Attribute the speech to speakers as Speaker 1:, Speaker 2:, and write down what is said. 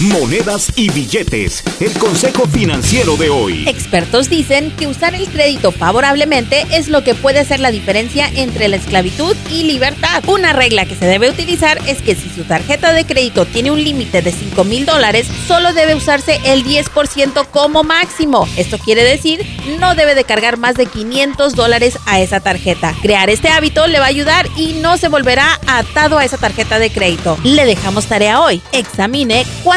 Speaker 1: monedas y billetes. El consejo financiero de hoy.
Speaker 2: Expertos dicen que usar el crédito favorablemente es lo que puede hacer la diferencia entre la esclavitud y libertad. Una regla que se debe utilizar es que si su tarjeta de crédito tiene un límite de 5 mil dólares, solo debe usarse el 10% como máximo. Esto quiere decir, no debe de cargar más de 500 dólares a esa tarjeta. Crear este hábito le va a ayudar y no se volverá atado a esa tarjeta de crédito. Le dejamos tarea hoy. Examine